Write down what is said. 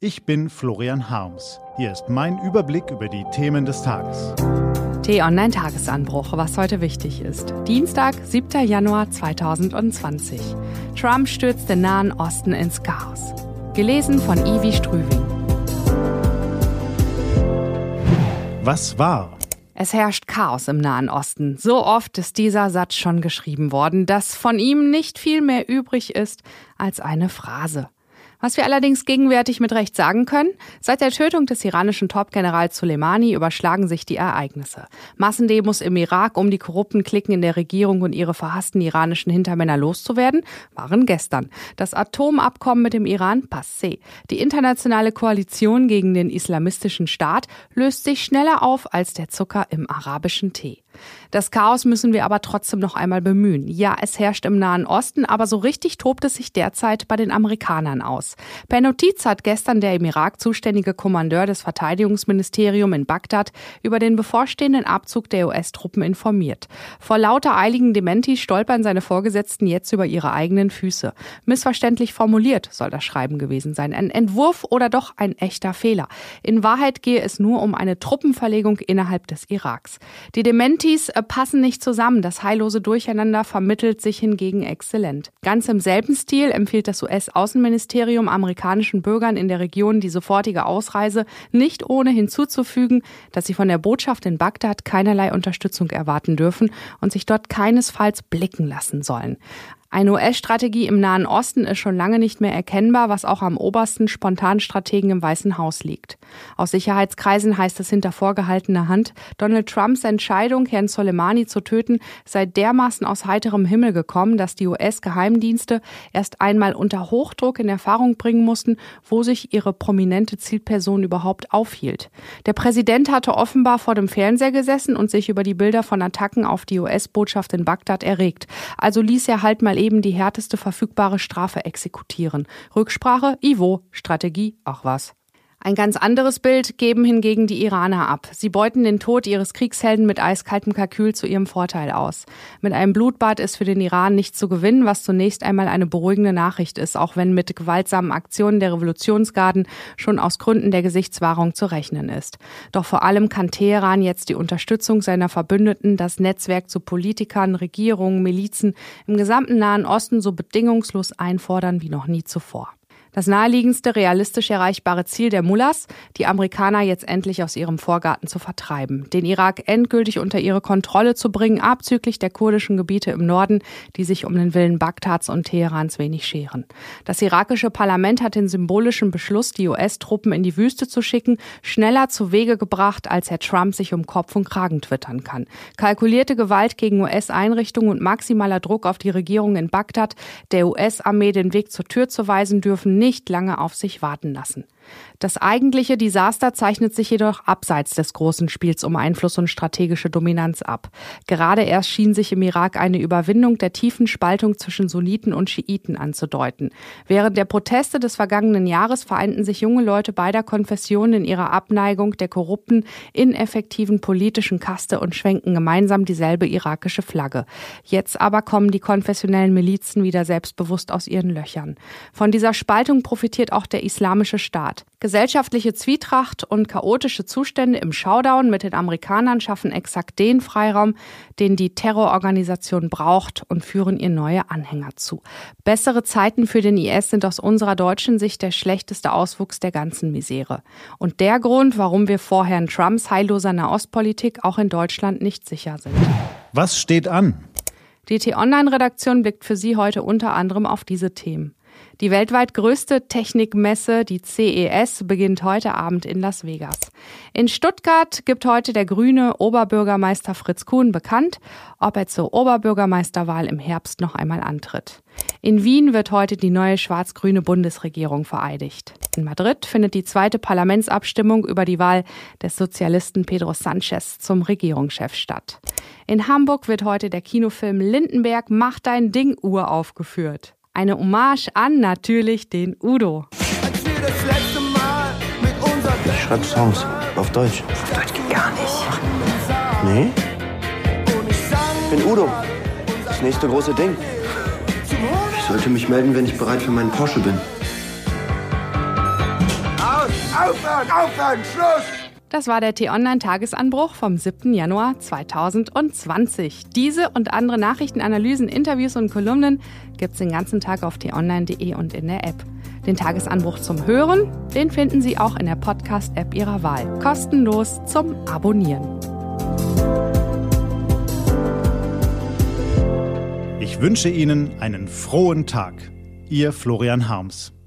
Ich bin Florian Harms. Hier ist mein Überblick über die Themen des Tages. T-Online Tagesanbruch, was heute wichtig ist. Dienstag, 7. Januar 2020. Trump stürzt den Nahen Osten ins Chaos. Gelesen von Ivi Strüving. Was war? Es herrscht Chaos im Nahen Osten. So oft ist dieser Satz schon geschrieben worden, dass von ihm nicht viel mehr übrig ist als eine Phrase. Was wir allerdings gegenwärtig mit Recht sagen können, seit der Tötung des iranischen Top-Generals Soleimani überschlagen sich die Ereignisse. Massendemos im Irak, um die korrupten Klicken in der Regierung und ihre verhassten iranischen Hintermänner loszuwerden, waren gestern. Das Atomabkommen mit dem Iran passé. Die internationale Koalition gegen den islamistischen Staat löst sich schneller auf als der Zucker im arabischen Tee. Das Chaos müssen wir aber trotzdem noch einmal bemühen. Ja, es herrscht im Nahen Osten, aber so richtig tobt es sich derzeit bei den Amerikanern aus. Per Notiz hat gestern der im Irak zuständige Kommandeur des Verteidigungsministeriums in Bagdad über den bevorstehenden Abzug der US-Truppen informiert. Vor lauter eiligen Dementis stolpern seine Vorgesetzten jetzt über ihre eigenen Füße. Missverständlich formuliert soll das Schreiben gewesen sein. Ein Entwurf oder doch ein echter Fehler. In Wahrheit gehe es nur um eine Truppenverlegung innerhalb des Iraks. Die Dementis Parties äh, passen nicht zusammen. Das heillose Durcheinander vermittelt sich hingegen exzellent. Ganz im selben Stil empfiehlt das US-Außenministerium amerikanischen Bürgern in der Region die sofortige Ausreise, nicht ohne hinzuzufügen, dass sie von der Botschaft in Bagdad keinerlei Unterstützung erwarten dürfen und sich dort keinesfalls blicken lassen sollen. Eine US-Strategie im Nahen Osten ist schon lange nicht mehr erkennbar, was auch am obersten Spontanstrategen im Weißen Haus liegt. Aus Sicherheitskreisen heißt es hinter vorgehaltener Hand, Donald Trumps Entscheidung, Herrn Soleimani zu töten, sei dermaßen aus heiterem Himmel gekommen, dass die US-Geheimdienste erst einmal unter Hochdruck in Erfahrung bringen mussten, wo sich ihre prominente Zielperson überhaupt aufhielt. Der Präsident hatte offenbar vor dem Fernseher gesessen und sich über die Bilder von Attacken auf die US-Botschaft in Bagdad erregt. Also ließ er halt mal eben die härteste verfügbare Strafe exekutieren. Rücksprache, Ivo, Strategie, ach was. Ein ganz anderes Bild geben hingegen die Iraner ab. Sie beuten den Tod ihres Kriegshelden mit eiskaltem Kalkül zu ihrem Vorteil aus. Mit einem Blutbad ist für den Iran nicht zu gewinnen, was zunächst einmal eine beruhigende Nachricht ist, auch wenn mit gewaltsamen Aktionen der Revolutionsgarden schon aus Gründen der Gesichtswahrung zu rechnen ist. Doch vor allem kann Teheran jetzt die Unterstützung seiner Verbündeten, das Netzwerk zu Politikern, Regierungen, Milizen im gesamten Nahen Osten so bedingungslos einfordern wie noch nie zuvor. Das naheliegendste realistisch erreichbare Ziel der Mullahs, die Amerikaner jetzt endlich aus ihrem Vorgarten zu vertreiben, den Irak endgültig unter ihre Kontrolle zu bringen, abzüglich der kurdischen Gebiete im Norden, die sich um den Willen Bagdads und Teherans wenig scheren. Das irakische Parlament hat den symbolischen Beschluss, die US-Truppen in die Wüste zu schicken, schneller zu Wege gebracht, als Herr Trump sich um Kopf und Kragen twittern kann. Kalkulierte Gewalt gegen US-Einrichtungen und maximaler Druck auf die Regierung in Bagdad, der US-Armee den Weg zur Tür zu weisen dürfen, nicht lange auf sich warten lassen. Das eigentliche Desaster zeichnet sich jedoch abseits des großen Spiels um Einfluss und strategische Dominanz ab. Gerade erst schien sich im Irak eine Überwindung der tiefen Spaltung zwischen Sunniten und Schiiten anzudeuten. Während der Proteste des vergangenen Jahres vereinten sich junge Leute beider Konfessionen in ihrer Abneigung der korrupten, ineffektiven politischen Kaste und schwenken gemeinsam dieselbe irakische Flagge. Jetzt aber kommen die konfessionellen Milizen wieder selbstbewusst aus ihren Löchern. Von dieser Spaltung profitiert auch der islamische Staat. Gesellschaftliche Zwietracht und chaotische Zustände im Showdown mit den Amerikanern schaffen exakt den Freiraum, den die Terrororganisation braucht und führen ihr neue Anhänger zu. Bessere Zeiten für den IS sind aus unserer deutschen Sicht der schlechteste Auswuchs der ganzen Misere. Und der Grund, warum wir vor Herrn Trumps heilloser Nahostpolitik auch in Deutschland nicht sicher sind. Was steht an? Die T-Online-Redaktion blickt für Sie heute unter anderem auf diese Themen. Die weltweit größte Technikmesse, die CES, beginnt heute Abend in Las Vegas. In Stuttgart gibt heute der grüne Oberbürgermeister Fritz Kuhn bekannt, ob er zur Oberbürgermeisterwahl im Herbst noch einmal antritt. In Wien wird heute die neue schwarz-grüne Bundesregierung vereidigt. In Madrid findet die zweite Parlamentsabstimmung über die Wahl des Sozialisten Pedro Sanchez zum Regierungschef statt. In Hamburg wird heute der Kinofilm Lindenberg Mach dein Ding uraufgeführt. Eine Hommage an natürlich den Udo. Ich schreibe Songs auf Deutsch. Auf Deutsch geht gar nicht. Nee? Ich bin Udo. Das nächste große Ding. Ich sollte mich melden, wenn ich bereit für meinen Porsche bin. Aufhören! Aufhören! Schluss! Das war der T-Online-Tagesanbruch vom 7. Januar 2020. Diese und andere Nachrichtenanalysen, Interviews und Kolumnen gibt's den ganzen Tag auf t-online.de und in der App. Den Tagesanbruch zum Hören, den finden Sie auch in der Podcast-App Ihrer Wahl. Kostenlos zum Abonnieren. Ich wünsche Ihnen einen frohen Tag. Ihr Florian Harms.